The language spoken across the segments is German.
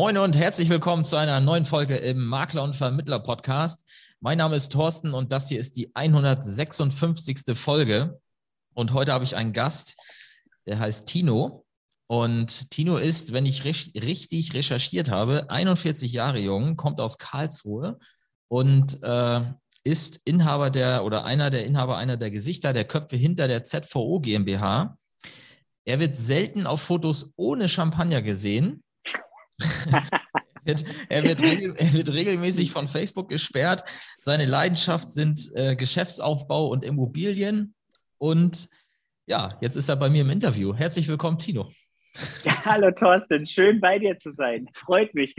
Moin und herzlich willkommen zu einer neuen Folge im Makler und Vermittler Podcast. Mein Name ist Thorsten und das hier ist die 156. Folge. Und heute habe ich einen Gast, der heißt Tino. Und Tino ist, wenn ich richtig recherchiert habe, 41 Jahre jung, kommt aus Karlsruhe und äh, ist Inhaber der oder einer der Inhaber einer der Gesichter der Köpfe hinter der ZVO GmbH. Er wird selten auf Fotos ohne Champagner gesehen er, wird, er, wird regelmäßig von Facebook gesperrt. Seine Leidenschaft sind äh, Geschäftsaufbau und Immobilien. Und ja, jetzt ist er bei mir im Interview. Herzlich willkommen, Tino. Ja, hallo Thorsten, schön bei dir zu sein. Freut mich.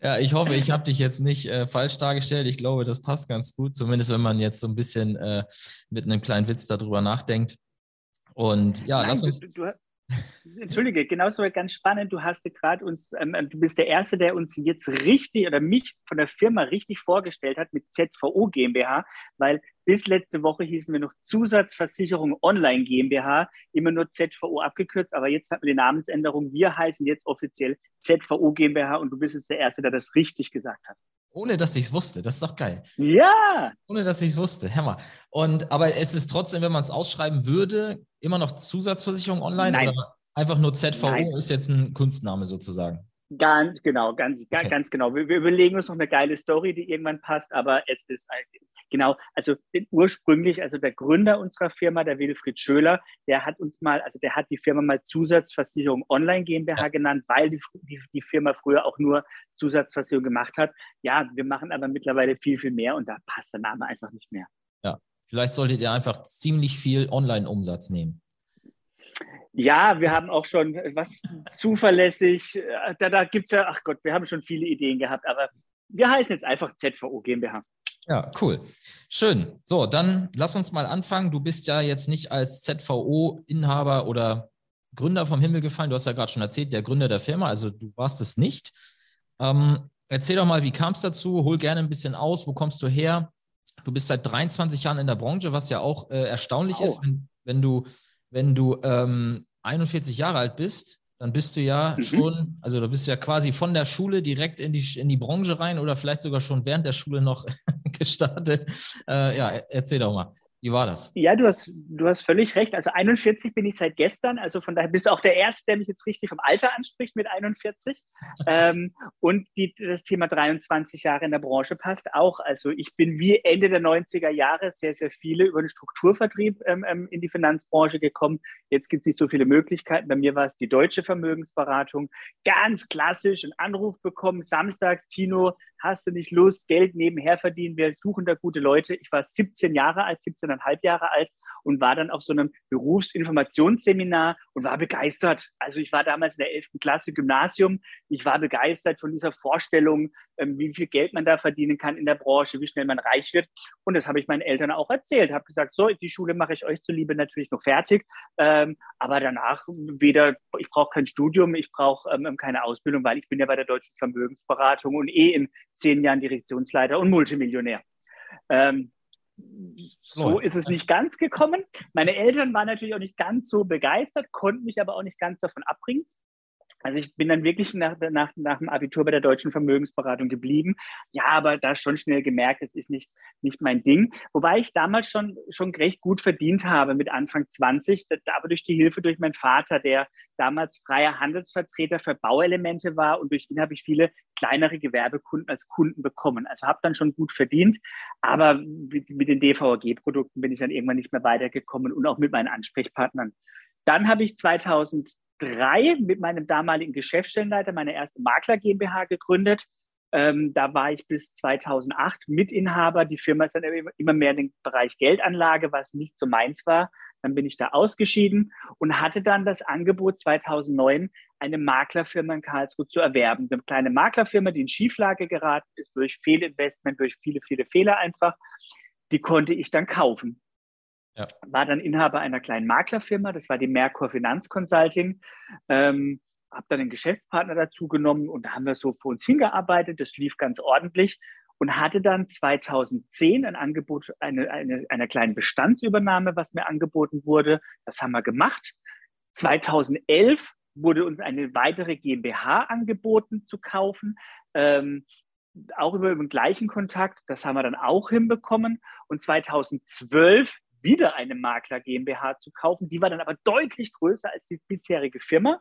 Ja, ich hoffe, ich habe dich jetzt nicht äh, falsch dargestellt. Ich glaube, das passt ganz gut, zumindest wenn man jetzt so ein bisschen äh, mit einem kleinen Witz darüber nachdenkt. Und ja, Nein, lass uns. Du, du, Entschuldige, genauso ganz spannend. Du hast gerade uns, ähm, ähm, du bist der Erste, der uns jetzt richtig oder mich von der Firma richtig vorgestellt hat mit ZVO GmbH, weil bis letzte Woche hießen wir noch Zusatzversicherung Online GmbH, immer nur ZVO abgekürzt, aber jetzt hatten wir die Namensänderung. Wir heißen jetzt offiziell ZVO GmbH und du bist jetzt der Erste, der das richtig gesagt hat. Ohne dass ich es wusste. Das ist doch geil. Ja. Ohne dass ich es wusste. Hammer. Und aber es ist trotzdem, wenn man es ausschreiben würde, immer noch Zusatzversicherung online Nein. oder einfach nur ZVO Nein. ist jetzt ein Kunstname sozusagen. Ganz genau, ganz, okay. ganz genau. Wir, wir, überlegen uns noch eine geile Story, die irgendwann passt, aber es ist genau, also ursprünglich, also der Gründer unserer Firma, der Wilfried Schöler, der hat uns mal, also der hat die Firma mal Zusatzversicherung Online GmbH genannt, weil die, die, die Firma früher auch nur Zusatzversicherung gemacht hat. Ja, wir machen aber mittlerweile viel, viel mehr und da passt der Name einfach nicht mehr. Ja, vielleicht solltet ihr einfach ziemlich viel Online-Umsatz nehmen. Ja, wir haben auch schon was zuverlässig. Äh, da, da gibt es ja, ach Gott, wir haben schon viele Ideen gehabt, aber wir heißen jetzt einfach ZVO GmbH. Ja, cool. Schön. So, dann lass uns mal anfangen. Du bist ja jetzt nicht als ZVO-Inhaber oder Gründer vom Himmel gefallen. Du hast ja gerade schon erzählt, der Gründer der Firma, also du warst es nicht. Ähm, erzähl doch mal, wie kam es dazu? Hol gerne ein bisschen aus. Wo kommst du her? Du bist seit 23 Jahren in der Branche, was ja auch äh, erstaunlich oh. ist, wenn, wenn du wenn du ähm, 41 Jahre alt bist, dann bist du ja mhm. schon, also da bist du ja quasi von der Schule direkt in die, in die Branche rein oder vielleicht sogar schon während der Schule noch gestartet. Äh, ja, erzähl doch mal. Wie war das? Ja, du hast, du hast völlig recht. Also 41 bin ich seit gestern. Also von daher bist du auch der Erste, der mich jetzt richtig vom Alter anspricht mit 41. ähm, und die, das Thema 23 Jahre in der Branche passt auch. Also ich bin wie Ende der 90er Jahre sehr, sehr viele über den Strukturvertrieb ähm, ähm, in die Finanzbranche gekommen. Jetzt gibt es nicht so viele Möglichkeiten. Bei mir war es die deutsche Vermögensberatung. Ganz klassisch, einen Anruf bekommen, samstags, Tino, hast du nicht Lust, Geld nebenher verdienen, wir suchen da gute Leute. Ich war 17 Jahre alt, 17,5 Jahre alt und war dann auf so einem Berufsinformationsseminar und war begeistert. Also ich war damals in der 11. Klasse Gymnasium. Ich war begeistert von dieser Vorstellung, ähm, wie viel Geld man da verdienen kann in der Branche, wie schnell man reich wird. Und das habe ich meinen Eltern auch erzählt. Habe gesagt, so, die Schule mache ich euch zuliebe natürlich noch fertig. Ähm, aber danach weder, ich brauche kein Studium, ich brauche ähm, keine Ausbildung, weil ich bin ja bei der Deutschen Vermögensberatung und eh in zehn Jahren Direktionsleiter und Multimillionär. Ähm, so ist es nicht ganz gekommen. Meine Eltern waren natürlich auch nicht ganz so begeistert, konnten mich aber auch nicht ganz davon abbringen. Also ich bin dann wirklich nach, nach, nach dem Abitur bei der deutschen Vermögensberatung geblieben. Ja, aber da schon schnell gemerkt, es ist nicht, nicht mein Ding. Wobei ich damals schon, schon recht gut verdient habe mit Anfang 20, aber durch die Hilfe durch meinen Vater, der damals freier Handelsvertreter für Bauelemente war und durch ihn habe ich viele kleinere Gewerbekunden als Kunden bekommen. Also habe dann schon gut verdient, aber mit, mit den DVAG-Produkten bin ich dann irgendwann nicht mehr weitergekommen und auch mit meinen Ansprechpartnern. Dann habe ich 2003 mit meinem damaligen Geschäftsstellenleiter meine erste Makler GmbH gegründet. Ähm, da war ich bis 2008 Mitinhaber. Die Firma ist dann immer mehr in den Bereich Geldanlage, was nicht so meins war. Dann bin ich da ausgeschieden und hatte dann das Angebot 2009, eine Maklerfirma in Karlsruhe zu erwerben. Eine kleine Maklerfirma, die in Schieflage geraten ist durch Fehlinvestment, durch viele, viele Fehler einfach. Die konnte ich dann kaufen. Ja. War dann Inhaber einer kleinen Maklerfirma, das war die Merkur Finanz Consulting. Ähm, habe dann einen Geschäftspartner dazu genommen und da haben wir so vor uns hingearbeitet. Das lief ganz ordentlich und hatte dann 2010 ein Angebot eine, eine, einer kleinen Bestandsübernahme, was mir angeboten wurde. Das haben wir gemacht. 2011 wurde uns eine weitere GmbH angeboten zu kaufen. Ähm, auch über den gleichen Kontakt. Das haben wir dann auch hinbekommen. Und 2012 wieder eine Makler GmbH zu kaufen. Die war dann aber deutlich größer als die bisherige Firma.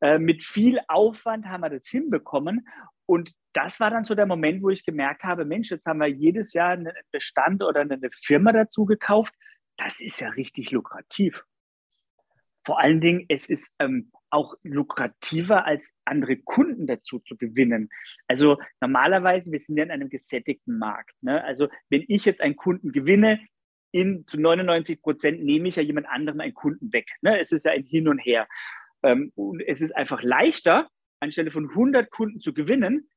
Äh, mit viel Aufwand haben wir das hinbekommen. Und das war dann so der Moment, wo ich gemerkt habe, Mensch, jetzt haben wir jedes Jahr einen Bestand oder eine Firma dazu gekauft. Das ist ja richtig lukrativ. Vor allen Dingen, es ist ähm, auch lukrativer als andere Kunden dazu zu gewinnen. Also normalerweise, wir sind ja in einem gesättigten Markt. Ne? Also wenn ich jetzt einen Kunden gewinne, in, zu 99 Prozent nehme ich ja jemand anderem einen Kunden weg. Ne? Es ist ja ein Hin und Her. Ähm, und es ist einfach leichter, anstelle von 100 Kunden zu gewinnen,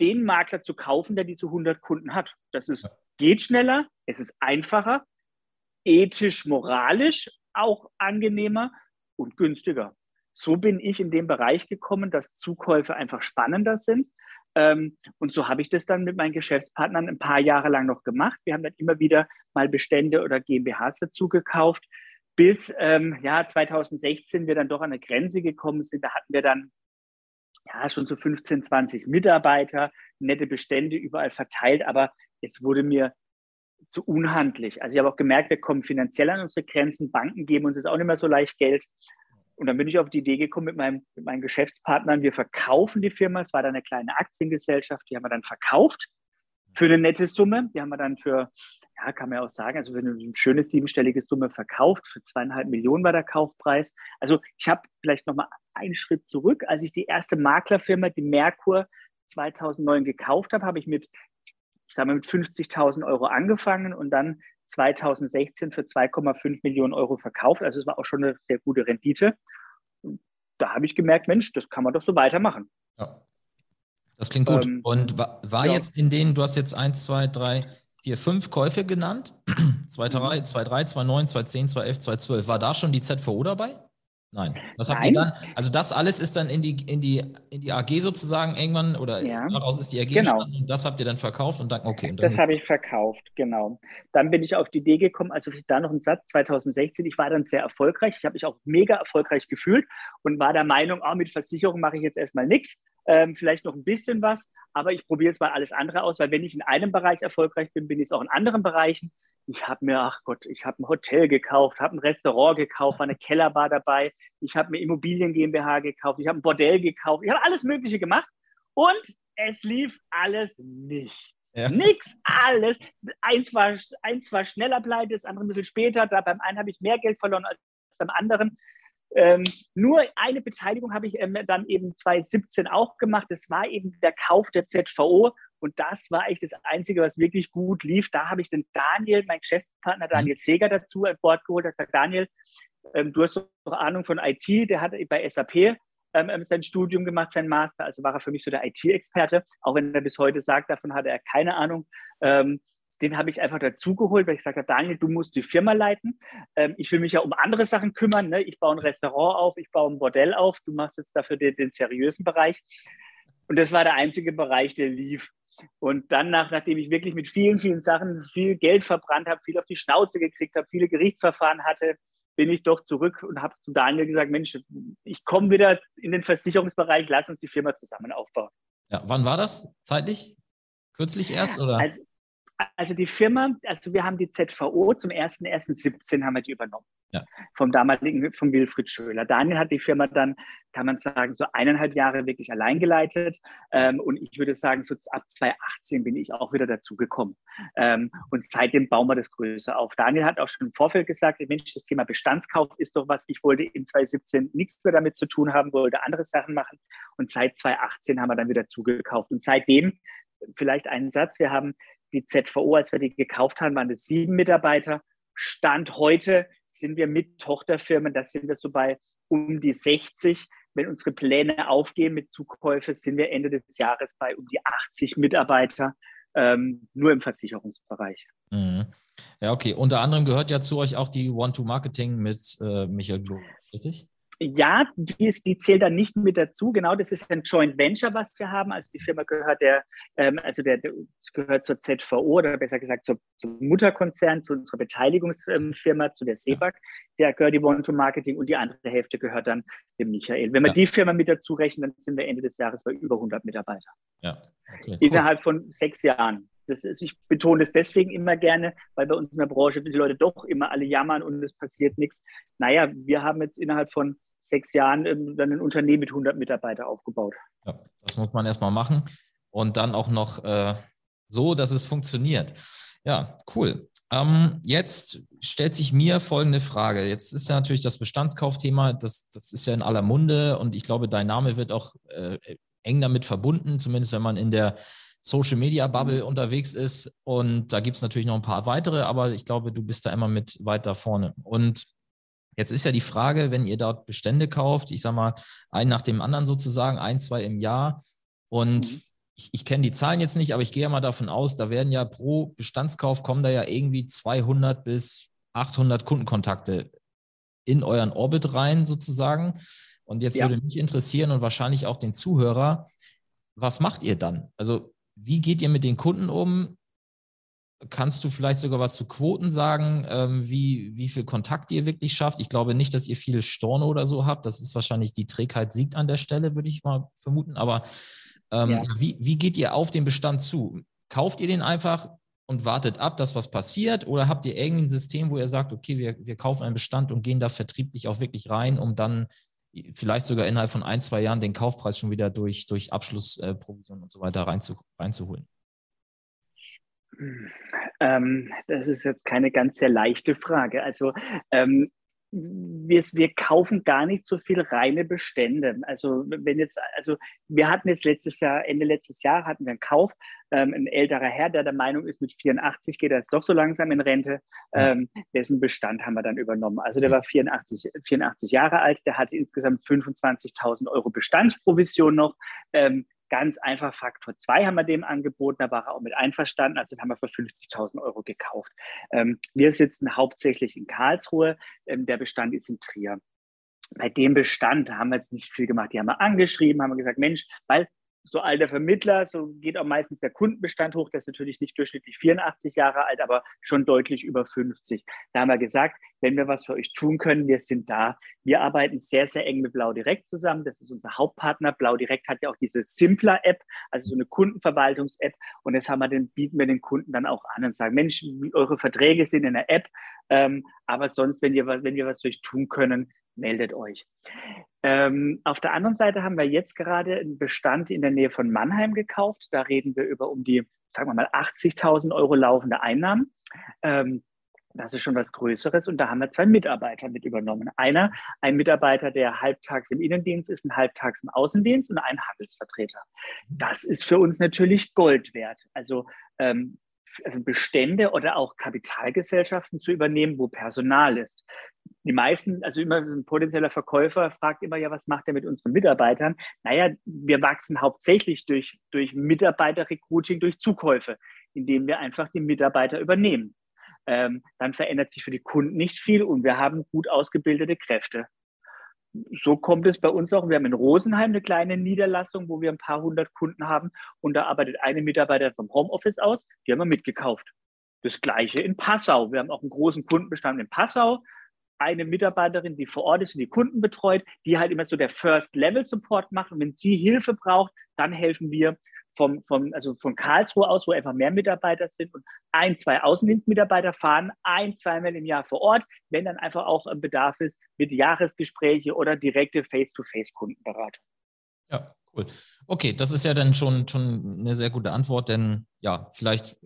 den Makler zu kaufen, der diese 100 Kunden hat. Das ist, geht schneller, es ist einfacher, ethisch, moralisch auch angenehmer und günstiger. So bin ich in den Bereich gekommen, dass Zukäufe einfach spannender sind. Ähm, und so habe ich das dann mit meinen Geschäftspartnern ein paar Jahre lang noch gemacht. Wir haben dann immer wieder mal Bestände oder GmbHs dazu gekauft, bis ähm, ja, 2016 wir dann doch an eine Grenze gekommen sind. Da hatten wir dann ja schon so 15, 20 Mitarbeiter, nette Bestände überall verteilt, aber es wurde mir zu unhandlich. Also ich habe auch gemerkt, wir kommen finanziell an unsere Grenzen. Banken geben uns jetzt auch nicht mehr so leicht Geld. Und dann bin ich auf die Idee gekommen mit, meinem, mit meinen Geschäftspartnern, wir verkaufen die Firma. Es war dann eine kleine Aktiengesellschaft, die haben wir dann verkauft für eine nette Summe. Die haben wir dann für, ja, kann man ja auch sagen, also für eine schöne siebenstellige Summe verkauft. Für zweieinhalb Millionen war der Kaufpreis. Also ich habe vielleicht nochmal einen Schritt zurück. Als ich die erste Maklerfirma, die Merkur, 2009 gekauft habe, habe ich mit, sagen wir, mit 50.000 Euro angefangen und dann 2016 für 2,5 Millionen Euro verkauft. Also es war auch schon eine sehr gute Rendite. Und da habe ich gemerkt, Mensch, das kann man doch so weitermachen. Ja. Das klingt gut. Ähm, Und war, war ja. jetzt in denen, du hast jetzt 1, 2, 3, 4, 5 Käufe genannt. 2, 3, 2, 3, 2, 9, 2, 10, 2, 11, 2, 12. War da schon die ZVO dabei? Nein. Was habt Nein. ihr dann? Also das alles ist dann in die, in die, in die AG sozusagen irgendwann oder ja. daraus ist die AG genau. und das habt ihr dann verkauft und dann, okay. Und dann das habe ich verkauft, genau. Dann bin ich auf die Idee gekommen, also da noch ein Satz, 2016, ich war dann sehr erfolgreich, ich habe mich auch mega erfolgreich gefühlt und war der Meinung, oh, mit Versicherung mache ich jetzt erstmal nichts, ähm, vielleicht noch ein bisschen was, aber ich probiere jetzt mal alles andere aus, weil wenn ich in einem Bereich erfolgreich bin, bin ich es auch in anderen Bereichen. Ich habe mir, ach Gott, ich habe ein Hotel gekauft, habe ein Restaurant gekauft, war eine Kellerbar dabei, ich habe mir Immobilien GmbH gekauft, ich habe ein Bordell gekauft, ich habe alles Mögliche gemacht und es lief alles nicht. Ja. Nix, alles. Eins war, eins war schneller pleite, das andere ein bisschen später. Da beim einen habe ich mehr Geld verloren als beim anderen. Ähm, nur eine Beteiligung habe ich ähm, dann eben 2017 auch gemacht. Das war eben der Kauf der ZVO. Und das war eigentlich das Einzige, was wirklich gut lief. Da habe ich den Daniel, mein Geschäftspartner Daniel Seger dazu an Bord geholt. Er sagt, Daniel, ähm, du hast doch Ahnung von IT. Der hat bei SAP ähm, ähm, sein Studium gemacht, sein Master. Also war er für mich so der IT-Experte. Auch wenn er bis heute sagt, davon hatte er keine Ahnung. Den habe ich einfach dazugeholt, weil ich gesagt habe, Daniel, du musst die Firma leiten. Ähm, ich will mich ja um andere Sachen kümmern. Ne? Ich baue ein Restaurant auf, ich baue ein Bordell auf. Du machst jetzt dafür den, den seriösen Bereich. Und das war der einzige Bereich, der lief. Und dann, nach, nachdem ich wirklich mit vielen, vielen Sachen viel Geld verbrannt habe, viel auf die Schnauze gekriegt habe, viele Gerichtsverfahren hatte, bin ich doch zurück und habe zu Daniel gesagt, Mensch, ich komme wieder in den Versicherungsbereich, lass uns die Firma zusammen aufbauen. Ja, wann war das zeitlich? Kürzlich erst oder? Also, also die Firma, also wir haben die ZVO zum 1.1.17 haben wir die übernommen. Ja. Vom damaligen, vom Wilfried Schöler. Daniel hat die Firma dann, kann man sagen, so eineinhalb Jahre wirklich allein geleitet. Ähm, und ich würde sagen, so ab 2018 bin ich auch wieder dazugekommen. Ähm, und seitdem bauen wir das größer auf. Daniel hat auch schon im Vorfeld gesagt, Mensch, das Thema Bestandskauf ist doch was. Ich wollte in 2017 nichts mehr damit zu tun haben, wollte andere Sachen machen. Und seit 2018 haben wir dann wieder zugekauft. Und seitdem vielleicht einen Satz. Wir haben die ZVO, als wir die gekauft haben, waren es sieben Mitarbeiter. Stand heute sind wir mit Tochterfirmen, da sind wir so bei um die 60. Wenn unsere Pläne aufgehen mit Zukäufe, sind wir Ende des Jahres bei um die 80 Mitarbeiter, ähm, nur im Versicherungsbereich. Mhm. Ja, okay. Unter anderem gehört ja zu euch auch die One-to-Marketing mit äh, Michael Blum, richtig? Ja, die, ist, die zählt dann nicht mit dazu. Genau, das ist ein Joint Venture, was wir haben. Also die Firma gehört der, ähm, also der, der, gehört zur ZVO oder besser gesagt zur, zum Mutterkonzern, zu unserer Beteiligungsfirma, zu der SEBAG. Der gehört die One-to-Marketing und die andere Hälfte gehört dann dem Michael. Wenn wir ja. die Firma mit dazu rechnen, dann sind wir Ende des Jahres bei über 100 Mitarbeitern. Ja. Okay, cool. Innerhalb von sechs Jahren. Das ist, ich betone es deswegen immer gerne, weil bei uns in der Branche die Leute doch immer alle jammern und es passiert nichts. Naja, wir haben jetzt innerhalb von sechs Jahren ähm, dann ein Unternehmen mit 100 Mitarbeitern aufgebaut. Ja, das muss man erstmal machen und dann auch noch äh, so, dass es funktioniert. Ja, cool. Ähm, jetzt stellt sich mir folgende Frage. Jetzt ist ja natürlich das Bestandskaufthema, das, das ist ja in aller Munde und ich glaube, dein Name wird auch äh, eng damit verbunden, zumindest wenn man in der Social Media Bubble mhm. unterwegs ist. Und da gibt es natürlich noch ein paar weitere, aber ich glaube, du bist da immer mit weiter vorne. Und Jetzt ist ja die Frage, wenn ihr dort Bestände kauft, ich sage mal, einen nach dem anderen sozusagen, ein, zwei im Jahr. Und mhm. ich, ich kenne die Zahlen jetzt nicht, aber ich gehe ja mal davon aus, da werden ja pro Bestandskauf kommen da ja irgendwie 200 bis 800 Kundenkontakte in euren Orbit rein sozusagen. Und jetzt ja. würde mich interessieren und wahrscheinlich auch den Zuhörer, was macht ihr dann? Also wie geht ihr mit den Kunden um? Kannst du vielleicht sogar was zu Quoten sagen, ähm, wie, wie viel Kontakt ihr wirklich schafft? Ich glaube nicht, dass ihr viele Storno oder so habt. Das ist wahrscheinlich die Trägheit siegt an der Stelle, würde ich mal vermuten. Aber ähm, ja. wie, wie geht ihr auf den Bestand zu? Kauft ihr den einfach und wartet ab, dass was passiert? Oder habt ihr irgendein System, wo ihr sagt, okay, wir, wir kaufen einen Bestand und gehen da vertrieblich auch wirklich rein, um dann vielleicht sogar innerhalb von ein, zwei Jahren den Kaufpreis schon wieder durch, durch Abschlussprovision und so weiter reinzu, reinzuholen? Ähm, das ist jetzt keine ganz sehr leichte Frage. Also ähm, wir, wir, kaufen gar nicht so viel reine Bestände. Also wenn jetzt, also wir hatten jetzt letztes Jahr, Ende letztes Jahr hatten wir einen Kauf, ähm, ein älterer Herr, der der Meinung ist, mit 84 geht er jetzt doch so langsam in Rente, ähm, dessen Bestand haben wir dann übernommen. Also der war 84, 84 Jahre alt, der hatte insgesamt 25.000 Euro Bestandsprovision noch. Ähm, ganz einfach Faktor 2 haben wir dem angeboten, da war er auch mit einverstanden, also haben wir für 50.000 Euro gekauft. Ähm, wir sitzen hauptsächlich in Karlsruhe, ähm, der Bestand ist in Trier. Bei dem Bestand haben wir jetzt nicht viel gemacht. Die haben wir angeschrieben, haben wir gesagt, Mensch, weil so alter Vermittler, so geht auch meistens der Kundenbestand hoch. Der ist natürlich nicht durchschnittlich 84 Jahre alt, aber schon deutlich über 50. Da haben wir gesagt, wenn wir was für euch tun können, wir sind da. Wir arbeiten sehr, sehr eng mit Blau Direkt zusammen. Das ist unser Hauptpartner. Blau Direkt hat ja auch diese Simpler-App, also so eine Kundenverwaltungs-App. Und das haben wir den, bieten wir den Kunden dann auch an und sagen, Mensch, eure Verträge sind in der App. Ähm, aber sonst, wenn, ihr, wenn wir was für euch tun können, meldet euch. Ähm, auf der anderen Seite haben wir jetzt gerade einen Bestand in der Nähe von Mannheim gekauft. Da reden wir über um die, sagen wir mal, 80.000 Euro laufende Einnahmen. Ähm, das ist schon was Größeres. Und da haben wir zwei Mitarbeiter mit übernommen. Einer, ein Mitarbeiter, der halbtags im Innendienst ist, ein halbtags im Außendienst und ein Handelsvertreter. Das ist für uns natürlich Gold wert. Also ähm, also Bestände oder auch Kapitalgesellschaften zu übernehmen, wo Personal ist. Die meisten, also immer ein potenzieller Verkäufer fragt immer, ja, was macht er mit unseren Mitarbeitern? Naja, wir wachsen hauptsächlich durch, durch Mitarbeiterrecruiting, durch Zukäufe, indem wir einfach die Mitarbeiter übernehmen. Ähm, dann verändert sich für die Kunden nicht viel und wir haben gut ausgebildete Kräfte so kommt es bei uns auch. Wir haben in Rosenheim eine kleine Niederlassung, wo wir ein paar hundert Kunden haben und da arbeitet eine Mitarbeiter vom Homeoffice aus, die haben wir mitgekauft. Das gleiche in Passau. Wir haben auch einen großen Kundenbestand in Passau. Eine Mitarbeiterin, die vor Ort ist und die Kunden betreut, die halt immer so der First-Level-Support macht. Und wenn sie Hilfe braucht, dann helfen wir vom, vom, also von Karlsruhe aus, wo einfach mehr Mitarbeiter sind und ein, zwei Außendienstmitarbeiter fahren ein, zweimal im Jahr vor Ort, wenn dann einfach auch Bedarf ist mit Jahresgespräche oder direkte Face-to-Face-Kundenberatung. Ja, cool. Okay, das ist ja dann schon, schon eine sehr gute Antwort, denn ja, vielleicht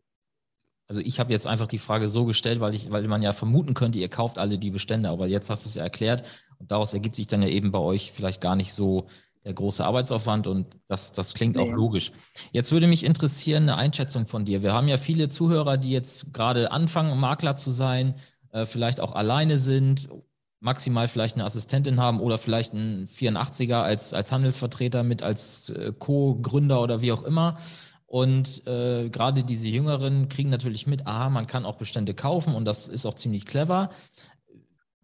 also ich habe jetzt einfach die Frage so gestellt, weil ich, weil man ja vermuten könnte, ihr kauft alle die Bestände, aber jetzt hast du es ja erklärt und daraus ergibt sich dann ja eben bei euch vielleicht gar nicht so der große Arbeitsaufwand und das, das klingt ja. auch logisch. Jetzt würde mich interessieren, eine Einschätzung von dir. Wir haben ja viele Zuhörer, die jetzt gerade anfangen, Makler zu sein, äh, vielleicht auch alleine sind, maximal vielleicht eine Assistentin haben oder vielleicht einen 84er als, als Handelsvertreter mit als äh, Co-Gründer oder wie auch immer. Und äh, gerade diese Jüngeren kriegen natürlich mit, aha, man kann auch Bestände kaufen und das ist auch ziemlich clever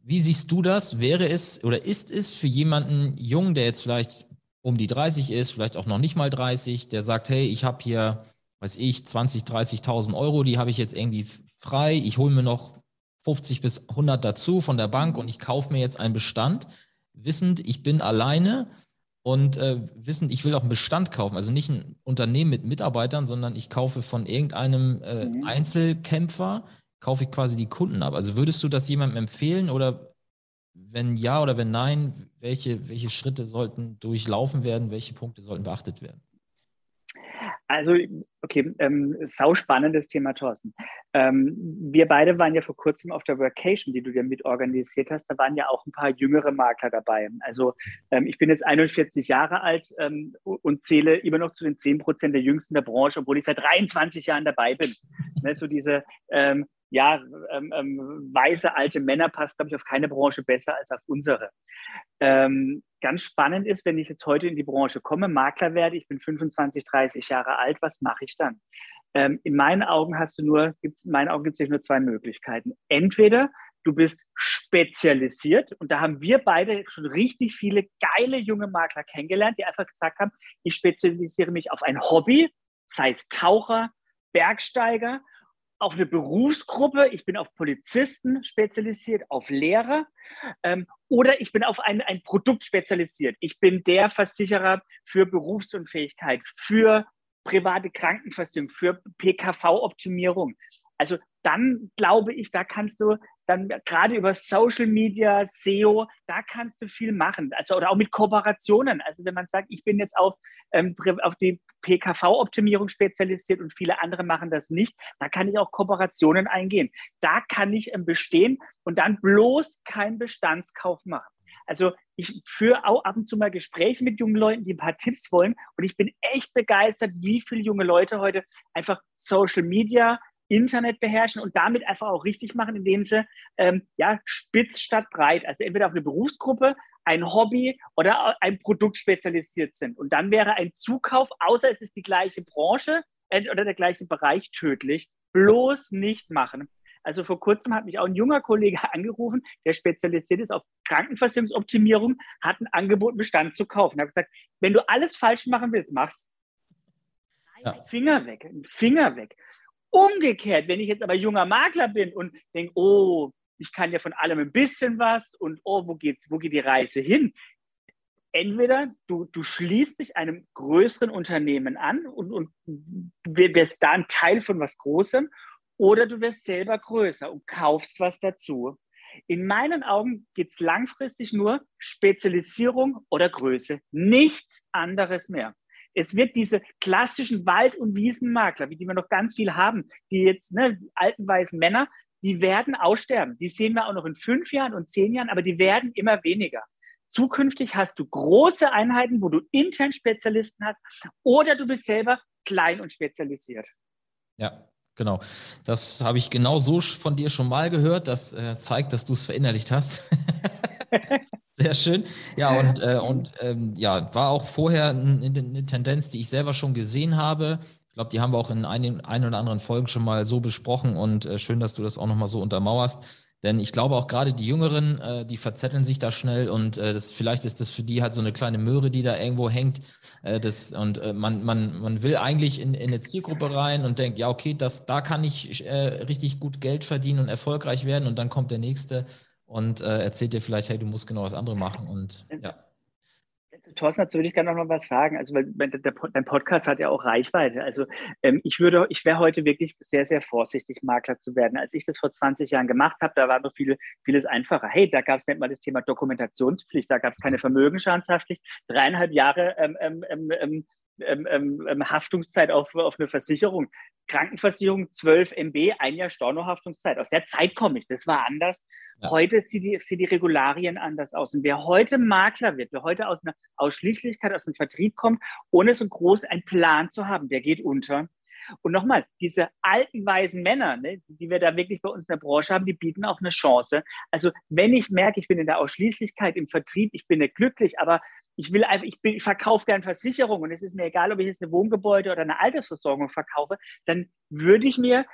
Wie siehst du das? Wäre es oder ist es für jemanden jung, der jetzt vielleicht um die 30 ist, vielleicht auch noch nicht mal 30, der sagt, hey, ich habe hier, weiß ich, 20, 30.000 Euro, die habe ich jetzt irgendwie frei, ich hole mir noch 50 bis 100 dazu von der Bank und ich kaufe mir jetzt einen Bestand, wissend, ich bin alleine und äh, wissend, ich will auch einen Bestand kaufen, also nicht ein Unternehmen mit Mitarbeitern, sondern ich kaufe von irgendeinem äh, mhm. Einzelkämpfer, kaufe ich quasi die Kunden ab. Also würdest du das jemandem empfehlen oder wenn ja oder wenn nein, welche, welche Schritte sollten durchlaufen werden, welche Punkte sollten beachtet werden? Also, okay, ähm, sau spannendes Thema, Thorsten. Ähm, wir beide waren ja vor kurzem auf der Vacation, die du dir mit organisiert hast. Da waren ja auch ein paar jüngere Makler dabei. Also, ähm, ich bin jetzt 41 Jahre alt ähm, und zähle immer noch zu den 10 Prozent der Jüngsten der Branche, obwohl ich seit 23 Jahren dabei bin. Ne, so diese ähm, ja, ähm, ähm, weise alte Männer passt, glaube ich, auf keine Branche besser als auf unsere. Ähm, ganz spannend ist, wenn ich jetzt heute in die Branche komme, Makler werde, ich bin 25, 30 Jahre alt, was mache ich dann? Ähm, in meinen Augen hast du nur, gibt's, in meinen Augen gibt es nur zwei Möglichkeiten. Entweder du bist spezialisiert und da haben wir beide schon richtig viele geile junge Makler kennengelernt, die einfach gesagt haben, ich spezialisiere mich auf ein Hobby, sei es Taucher, Bergsteiger auf eine Berufsgruppe, ich bin auf Polizisten spezialisiert, auf Lehrer ähm, oder ich bin auf ein, ein Produkt spezialisiert. Ich bin der Versicherer für Berufsunfähigkeit, für private Krankenversicherung, für PKV-Optimierung. Also dann glaube ich, da kannst du dann gerade über Social Media, SEO, da kannst du viel machen. Also oder auch mit Kooperationen. Also wenn man sagt, ich bin jetzt auf, ähm, auf die PKV-Optimierung spezialisiert und viele andere machen das nicht, da kann ich auch Kooperationen eingehen. Da kann ich ähm, bestehen und dann bloß keinen Bestandskauf machen. Also ich führe auch ab und zu mal Gespräche mit jungen Leuten, die ein paar Tipps wollen. Und ich bin echt begeistert, wie viele junge Leute heute einfach Social Media, Internet beherrschen und damit einfach auch richtig machen, indem sie ähm, ja, spitz statt breit, also entweder auf eine Berufsgruppe, ein Hobby oder ein Produkt spezialisiert sind. Und dann wäre ein Zukauf, außer es ist die gleiche Branche äh, oder der gleiche Bereich, tödlich. Bloß nicht machen. Also vor kurzem hat mich auch ein junger Kollege angerufen, der spezialisiert ist auf Krankenversicherungsoptimierung, hat ein Angebot, Bestand zu kaufen. Er hat gesagt, wenn du alles falsch machen willst, mach's. Ja. Finger weg, Finger weg. Umgekehrt, wenn ich jetzt aber junger Makler bin und denke, oh, ich kann ja von allem ein bisschen was und oh, wo geht's, wo geht die Reise hin? Entweder du, du schließt dich einem größeren Unternehmen an und, und wirst da ein Teil von was Großem oder du wirst selber größer und kaufst was dazu. In meinen Augen geht es langfristig nur Spezialisierung oder Größe, nichts anderes mehr. Es wird diese klassischen Wald- und Wiesenmakler, wie die wir noch ganz viel haben, die jetzt, ne, alten weißen Männer, die werden aussterben. Die sehen wir auch noch in fünf Jahren und zehn Jahren, aber die werden immer weniger. Zukünftig hast du große Einheiten, wo du intern Spezialisten hast, oder du bist selber klein und spezialisiert. Ja, genau. Das habe ich genau so von dir schon mal gehört. Das äh, zeigt, dass du es verinnerlicht hast. Sehr schön. Ja, und, äh, und ähm, ja, war auch vorher eine, Tendenz, die ich selber schon gesehen habe. Ich glaube, die haben wir auch in einigen ein oder anderen Folgen schon mal so besprochen und äh, schön, dass du das auch nochmal so untermauerst. Denn ich glaube auch gerade die Jüngeren, äh, die verzetteln sich da schnell und äh, das, vielleicht ist das für die halt so eine kleine Möhre, die da irgendwo hängt. Äh, das, und äh, man, man, man will eigentlich in, in eine Zielgruppe rein und denkt, ja, okay, das, da kann ich äh, richtig gut Geld verdienen und erfolgreich werden und dann kommt der nächste und äh, erzählt dir vielleicht, hey, du musst genau was anderes machen und ja. Thorsten, dazu würde ich gerne noch mal was sagen. Also, weil der, dein Podcast hat ja auch Reichweite. Also, ähm, ich würde, ich wäre heute wirklich sehr, sehr vorsichtig, Makler zu werden. Als ich das vor 20 Jahren gemacht habe, da war noch viel, vieles einfacher. Hey, da gab es nicht mal das Thema Dokumentationspflicht, da gab es keine Vermögensschadenshaftpflicht. Dreieinhalb Jahre ähm, ähm, ähm, ähm ähm, Haftungszeit auf, auf eine Versicherung. Krankenversicherung 12 MB, ein Jahr Stornohaftungszeit. Aus der Zeit komme ich, das war anders. Ja. Heute sieht die, sieht die Regularien anders aus. Und wer heute Makler wird, wer heute aus einer Ausschließlichkeit, aus dem Vertrieb kommt, ohne so groß einen Plan zu haben, der geht unter. Und nochmal, diese alten weisen Männer, ne, die wir da wirklich bei uns in der Branche haben, die bieten auch eine Chance. Also wenn ich merke, ich bin in der Ausschließlichkeit im Vertrieb, ich bin nicht glücklich, aber ich will einfach, ich, ich verkaufe gern Versicherungen und es ist mir egal, ob ich jetzt eine Wohngebäude oder eine Altersversorgung verkaufe, dann würde ich mir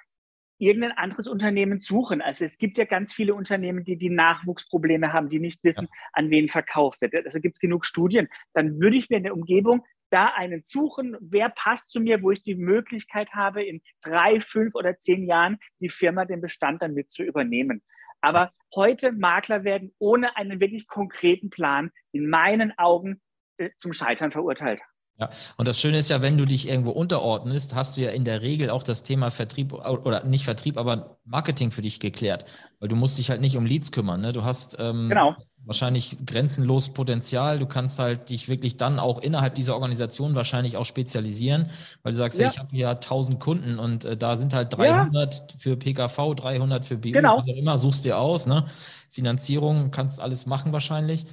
irgendein anderes Unternehmen suchen. Also es gibt ja ganz viele Unternehmen, die die Nachwuchsprobleme haben, die nicht wissen, ja. an wen verkauft wird. Also gibt es genug Studien. Dann würde ich mir in der Umgebung da einen suchen, wer passt zu mir, wo ich die Möglichkeit habe, in drei, fünf oder zehn Jahren die Firma, den Bestand dann mit zu übernehmen. Aber heute Makler werden ohne einen wirklich konkreten Plan in meinen Augen äh, zum Scheitern verurteilt. Ja, und das Schöne ist ja, wenn du dich irgendwo unterordnest, hast du ja in der Regel auch das Thema Vertrieb oder nicht Vertrieb, aber Marketing für dich geklärt, weil du musst dich halt nicht um Leads kümmern. Ne? Du hast ähm, genau. wahrscheinlich grenzenlos Potenzial. Du kannst halt dich wirklich dann auch innerhalb dieser Organisation wahrscheinlich auch spezialisieren, weil du sagst, ja. ich habe hier 1000 Kunden und äh, da sind halt 300 ja. für PKV, 300 für BU, genau. was auch immer, suchst dir aus. Ne? Finanzierung kannst alles machen wahrscheinlich.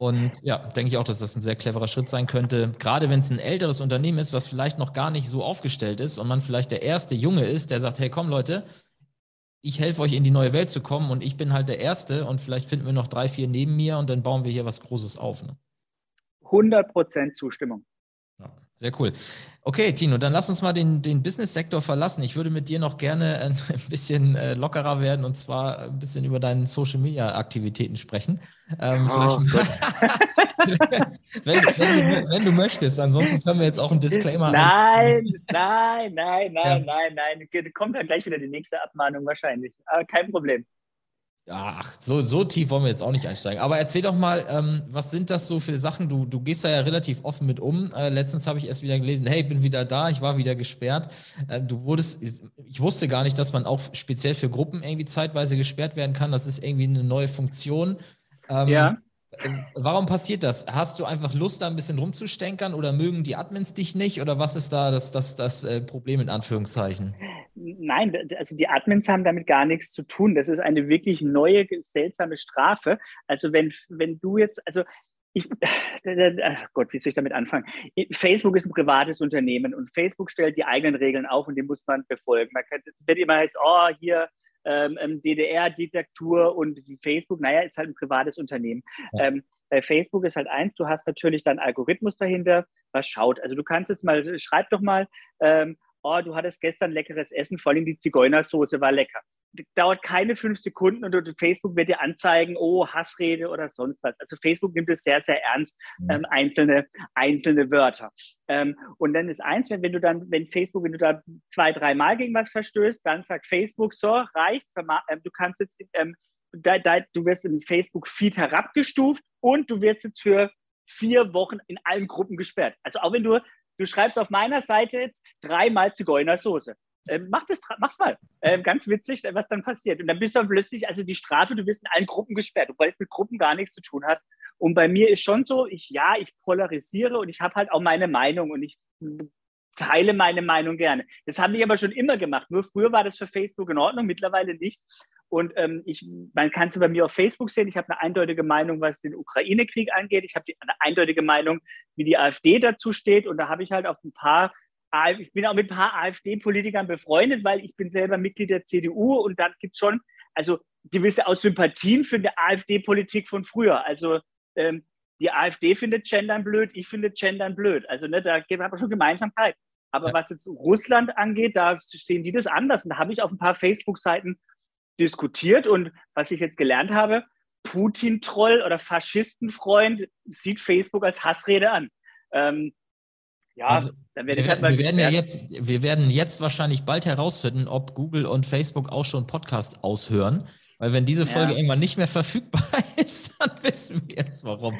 Und ja, denke ich auch, dass das ein sehr cleverer Schritt sein könnte. Gerade wenn es ein älteres Unternehmen ist, was vielleicht noch gar nicht so aufgestellt ist und man vielleicht der erste Junge ist, der sagt, hey, komm Leute, ich helfe euch in die neue Welt zu kommen und ich bin halt der Erste und vielleicht finden wir noch drei, vier neben mir und dann bauen wir hier was Großes auf. Ne? 100 Prozent Zustimmung. Sehr cool. Okay, Tino, dann lass uns mal den, den Business-Sektor verlassen. Ich würde mit dir noch gerne ein bisschen äh, lockerer werden und zwar ein bisschen über deine Social-Media-Aktivitäten sprechen. Ähm, oh, wenn, wenn, wenn, du möchtest, ansonsten können wir jetzt auch einen Disclaimer Nein, nein, nein, nein, ja. nein, nein. Kommt dann gleich wieder die nächste Abmahnung wahrscheinlich. Aber kein Problem. Ach, so, so tief wollen wir jetzt auch nicht einsteigen. Aber erzähl doch mal, ähm, was sind das so für Sachen? Du, du gehst da ja relativ offen mit um. Äh, letztens habe ich erst wieder gelesen, hey, bin wieder da, ich war wieder gesperrt. Äh, du wurdest, ich wusste gar nicht, dass man auch speziell für Gruppen irgendwie zeitweise gesperrt werden kann. Das ist irgendwie eine neue Funktion. Ähm, ja. Warum passiert das? Hast du einfach Lust, da ein bisschen rumzustänkern oder mögen die Admins dich nicht oder was ist da das, das, das äh, Problem in Anführungszeichen? Nein, also die Admins haben damit gar nichts zu tun. Das ist eine wirklich neue, seltsame Strafe. Also wenn, wenn du jetzt, also ich, Gott, wie soll ich damit anfangen? Facebook ist ein privates Unternehmen und Facebook stellt die eigenen Regeln auf und die muss man befolgen. Man kann, wird immer heißt, oh, hier ähm, ähm DDR-Diktatur und Facebook, naja, ist halt ein privates Unternehmen. Ja. Ähm, bei Facebook ist halt eins, du hast natürlich dann Algorithmus dahinter, was schaut. Also du kannst jetzt mal, schreib doch mal, ähm, oh, du hattest gestern leckeres Essen, vor allem die Zigeunersoße war lecker. Dauert keine fünf Sekunden und Facebook wird dir anzeigen, oh, Hassrede oder sonst was. Also Facebook nimmt es sehr, sehr ernst, mhm. ähm, einzelne, einzelne Wörter. Ähm, und dann ist eins, wenn, wenn du dann, wenn Facebook, wenn du da zwei, dreimal gegen was verstößt, dann sagt Facebook, so, reicht, ähm, du kannst jetzt, ähm, da, da, du wirst im Facebook-Feed herabgestuft und du wirst jetzt für vier Wochen in allen Gruppen gesperrt. Also auch wenn du du schreibst auf meiner Seite jetzt dreimal Zigeunersoße. Ähm, mach das, mach's mal. Ähm, ganz witzig, was dann passiert. Und dann bist du dann plötzlich, also die Strafe, du wirst in allen Gruppen gesperrt, weil es mit Gruppen gar nichts zu tun hat. Und bei mir ist schon so, ich, ja, ich polarisiere und ich habe halt auch meine Meinung und ich teile meine Meinung gerne. Das habe ich aber schon immer gemacht. Nur früher war das für Facebook in Ordnung, mittlerweile nicht. Und ähm, ich, man kann es bei mir auf Facebook sehen. Ich habe eine eindeutige Meinung, was den Ukraine-Krieg angeht. Ich habe eine eindeutige Meinung, wie die AfD dazu steht. Und da habe ich halt auf ein paar, ich bin auch mit ein paar AfD-Politikern befreundet, weil ich bin selber Mitglied der CDU und da gibt es schon also gewisse auch Sympathien für die AfD-Politik von früher. Also ähm, die AfD findet Gendern blöd, ich finde Gendern blöd. Also ne, da haben wir schon Gemeinsamkeit. Aber ja. was jetzt Russland angeht, da sehen die das anders. Und da habe ich auf ein paar Facebook-Seiten diskutiert und was ich jetzt gelernt habe, Putin-Troll oder Faschistenfreund sieht Facebook als Hassrede an. Ähm, ja, also, dann werde ich halt mal wir werden ja jetzt, wir werden jetzt wahrscheinlich bald herausfinden, ob Google und Facebook auch schon Podcast aushören. Weil wenn diese Folge ja. irgendwann nicht mehr verfügbar ist, dann wissen wir jetzt warum.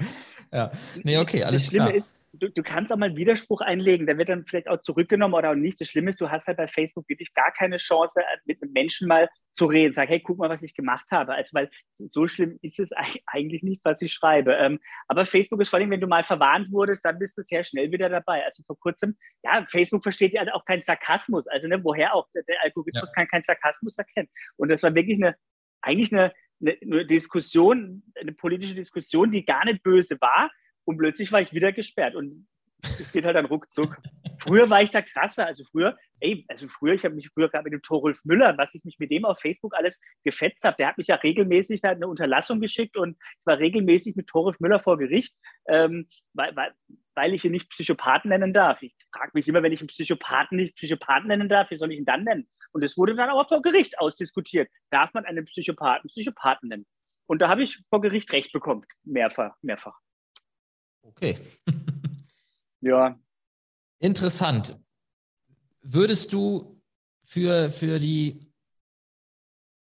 Ja, nee, okay, alles das Schlimme klar. Ist, du, du kannst auch mal einen Widerspruch einlegen, der wird dann vielleicht auch zurückgenommen oder auch nicht. Das Schlimme ist, du hast halt bei Facebook wirklich gar keine Chance, äh, mit einem Menschen mal zu reden. Sag, hey, guck mal, was ich gemacht habe. Also, weil so schlimm ist es eigentlich nicht, was ich schreibe. Ähm, aber Facebook ist vor allem, wenn du mal verwarnt wurdest, dann bist du sehr schnell wieder dabei. Also vor kurzem, ja, Facebook versteht ja auch keinen Sarkasmus. Also, ne, woher auch? Der, der Algorithmus ja. kann keinen Sarkasmus erkennen. Und das war wirklich eine, eigentlich eine, eine, eine Diskussion, eine politische Diskussion, die gar nicht böse war, und plötzlich war ich wieder gesperrt und es geht halt dann ruckzuck. Früher war ich da krasser. Also früher, ey, also früher, ich habe mich früher gerade mit dem Torulf Müller, was ich mich mit dem auf Facebook alles gefetzt habe, der hat mich ja regelmäßig da eine Unterlassung geschickt und ich war regelmäßig mit Torulf Müller vor Gericht, ähm, weil, weil, weil ich ihn nicht Psychopathen nennen darf. Ich frage mich immer, wenn ich einen Psychopathen nicht Psychopathen nennen darf, wie soll ich ihn dann nennen? Und es wurde dann aber vor Gericht ausdiskutiert. Darf man einen Psychopathen Psychopathen nennen? Und da habe ich vor Gericht Recht bekommen. Mehrfach, mehrfach. Okay. ja. Interessant. Würdest du für, für die,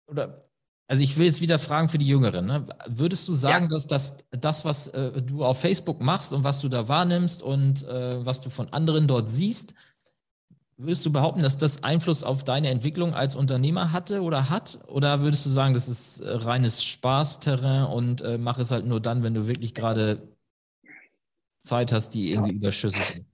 oder also ich will jetzt wieder fragen für die Jüngeren. Ne? Würdest du sagen, ja. dass das, das was äh, du auf Facebook machst und was du da wahrnimmst und äh, was du von anderen dort siehst, würdest du behaupten, dass das Einfluss auf deine Entwicklung als Unternehmer hatte oder hat? Oder würdest du sagen, das ist äh, reines Spaßterrain und äh, mach es halt nur dann, wenn du wirklich gerade Zeit hast, die irgendwie überschüssig sind?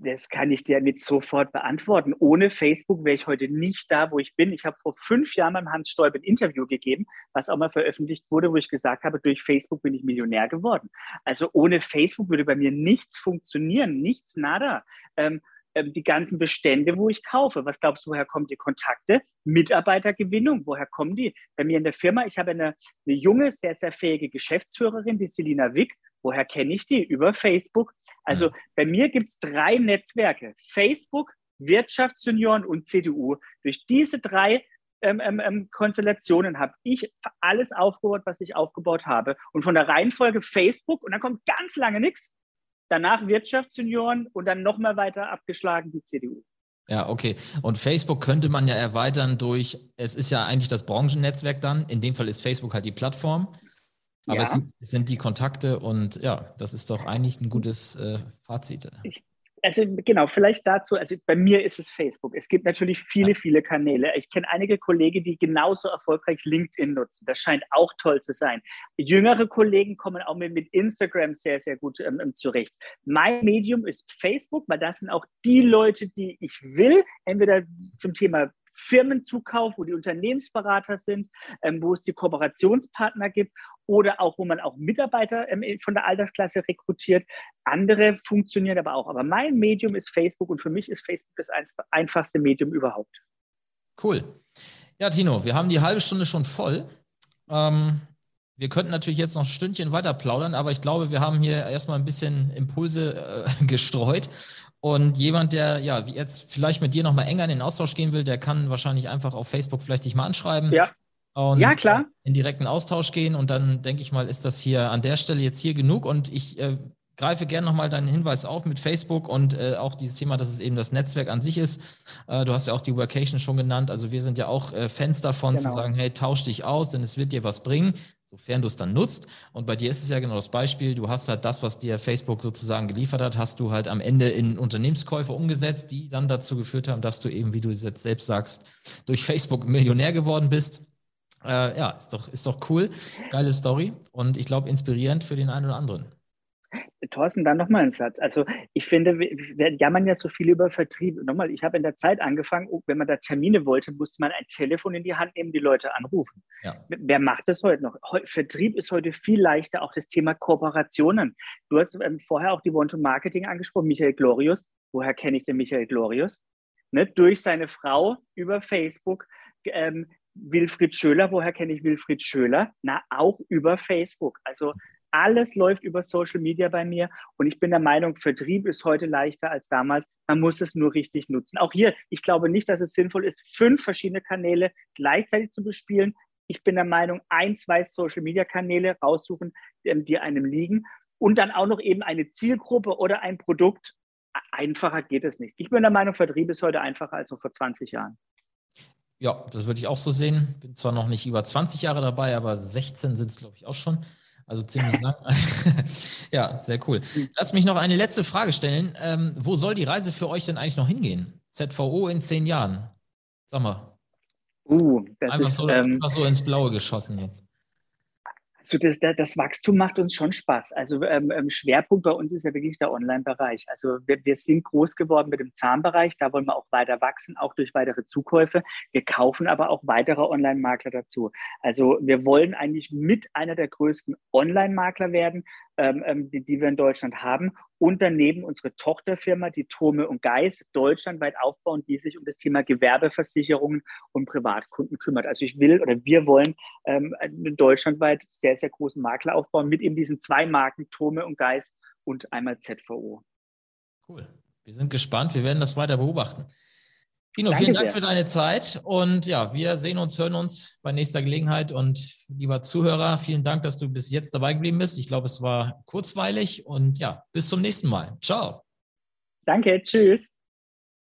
Das kann ich dir nicht sofort beantworten. Ohne Facebook wäre ich heute nicht da, wo ich bin. Ich habe vor fünf Jahren beim Hans Stoib ein Interview gegeben, was auch mal veröffentlicht wurde, wo ich gesagt habe, durch Facebook bin ich Millionär geworden. Also ohne Facebook würde bei mir nichts funktionieren, nichts, nada. Ähm, ähm, die ganzen Bestände, wo ich kaufe. Was glaubst du, woher kommen die Kontakte? Mitarbeitergewinnung, woher kommen die? Bei mir in der Firma, ich habe eine, eine junge, sehr, sehr fähige Geschäftsführerin, die Selina Wick. Woher kenne ich die? Über Facebook. Also bei mir gibt es drei Netzwerke. Facebook, Wirtschaftsjunioren und CDU. Durch diese drei ähm, ähm, ähm, Konstellationen habe ich alles aufgebaut, was ich aufgebaut habe. Und von der Reihenfolge Facebook, und dann kommt ganz lange nichts, danach Wirtschaftsjunioren und dann nochmal weiter abgeschlagen die CDU. Ja, okay. Und Facebook könnte man ja erweitern durch, es ist ja eigentlich das Branchennetzwerk dann, in dem Fall ist Facebook halt die Plattform. Aber ja. es, sind, es, sind, die Kontakte und ja, das ist doch eigentlich ein gutes äh, Fazit. Ich, also genau, vielleicht dazu, also bei mir ist es Facebook. Es gibt natürlich viele, ja. viele Kanäle. Ich kenne einige Kollegen, die genauso erfolgreich LinkedIn nutzen. Das scheint auch toll zu sein. Jüngere Kollegen kommen auch mit, mit Instagram sehr, sehr gut ähm, ähm zurecht. Mein Medium ist Facebook, weil das sind auch die Leute, die ich will, entweder zum Thema Firmenzukauf, wo die Unternehmensberater sind, ähm, wo es die Kooperationspartner gibt oder auch, wo man auch Mitarbeiter ähm, von der Altersklasse rekrutiert. Andere funktionieren aber auch. Aber mein Medium ist Facebook und für mich ist Facebook das einfachste Medium überhaupt. Cool. Ja, Tino, wir haben die halbe Stunde schon voll. Ähm, wir könnten natürlich jetzt noch ein Stündchen weiter plaudern, aber ich glaube, wir haben hier erstmal ein bisschen Impulse äh, gestreut. Und jemand, der ja jetzt vielleicht mit dir nochmal enger in den Austausch gehen will, der kann wahrscheinlich einfach auf Facebook vielleicht dich mal anschreiben. Ja. Und ja, klar. in direkten Austausch gehen. Und dann denke ich mal, ist das hier an der Stelle jetzt hier genug. Und ich äh, greife gerne nochmal deinen Hinweis auf mit Facebook und äh, auch dieses Thema, dass es eben das Netzwerk an sich ist. Äh, du hast ja auch die Workation schon genannt. Also wir sind ja auch äh, Fans davon genau. zu sagen, hey, tausch dich aus, denn es wird dir was bringen sofern du es dann nutzt. Und bei dir ist es ja genau das Beispiel, du hast halt das, was dir Facebook sozusagen geliefert hat, hast du halt am Ende in Unternehmenskäufe umgesetzt, die dann dazu geführt haben, dass du eben, wie du jetzt selbst sagst, durch Facebook Millionär geworden bist. Äh, ja, ist doch, ist doch cool. Geile Story und ich glaube inspirierend für den einen oder anderen. Thorsten, dann nochmal ein Satz. Also ich finde, wir jammern ja so viel über Vertrieb. Nochmal, ich habe in der Zeit angefangen, oh, wenn man da Termine wollte, musste man ein Telefon in die Hand nehmen, die Leute anrufen. Ja. Wer macht das heute noch? Vertrieb ist heute viel leichter, auch das Thema Kooperationen. Du hast ähm, vorher auch die One-to-Marketing angesprochen, Michael Glorius. Woher kenne ich den Michael Glorius? Ne, durch seine Frau über Facebook. Ähm, Wilfried Schöler, woher kenne ich Wilfried Schöler? Na, auch über Facebook. Also alles läuft über Social Media bei mir und ich bin der Meinung, Vertrieb ist heute leichter als damals. Man muss es nur richtig nutzen. Auch hier, ich glaube nicht, dass es sinnvoll ist, fünf verschiedene Kanäle gleichzeitig zu bespielen. Ich bin der Meinung, ein, zwei Social Media Kanäle raussuchen, ähm, die einem liegen und dann auch noch eben eine Zielgruppe oder ein Produkt. Einfacher geht es nicht. Ich bin der Meinung, Vertrieb ist heute einfacher als noch vor 20 Jahren. Ja, das würde ich auch so sehen. Bin zwar noch nicht über 20 Jahre dabei, aber 16 sind es, glaube ich, auch schon. Also ziemlich lang. ja, sehr cool. Lass mich noch eine letzte Frage stellen. Ähm, wo soll die Reise für euch denn eigentlich noch hingehen? ZVO in zehn Jahren? Sag mal. Uh, einfach, ist, so, ähm, einfach so ins Blaue geschossen jetzt. Also das, das, Wachstum macht uns schon Spaß. Also ähm, ähm, Schwerpunkt bei uns ist ja wirklich der Online-Bereich. Also wir, wir, sind groß geworden mit dem Zahnbereich, da wollen wir auch weiter wachsen, auch durch weitere Zukäufe. Wir kaufen aber auch weitere Online-Makler dazu. Also wir wollen eigentlich mit einer der größten Online-Makler werden, ähm, ähm, die, die wir in Deutschland haben und daneben unsere Tochterfirma, die Tome und Geis, deutschlandweit aufbauen, die sich um das Thema Gewerbeversicherungen und Privatkunden kümmert. Also ich will oder wir wollen ähm, deutschlandweit sehr, sehr großen Makler aufbauen mit eben diesen zwei Marken, Tome und Geis und einmal ZVO. Cool. Wir sind gespannt. Wir werden das weiter beobachten. Dino, vielen Dank sehr. für deine Zeit und ja, wir sehen uns, hören uns bei nächster Gelegenheit und lieber Zuhörer, vielen Dank, dass du bis jetzt dabei geblieben bist. Ich glaube, es war kurzweilig und ja, bis zum nächsten Mal. Ciao. Danke, tschüss.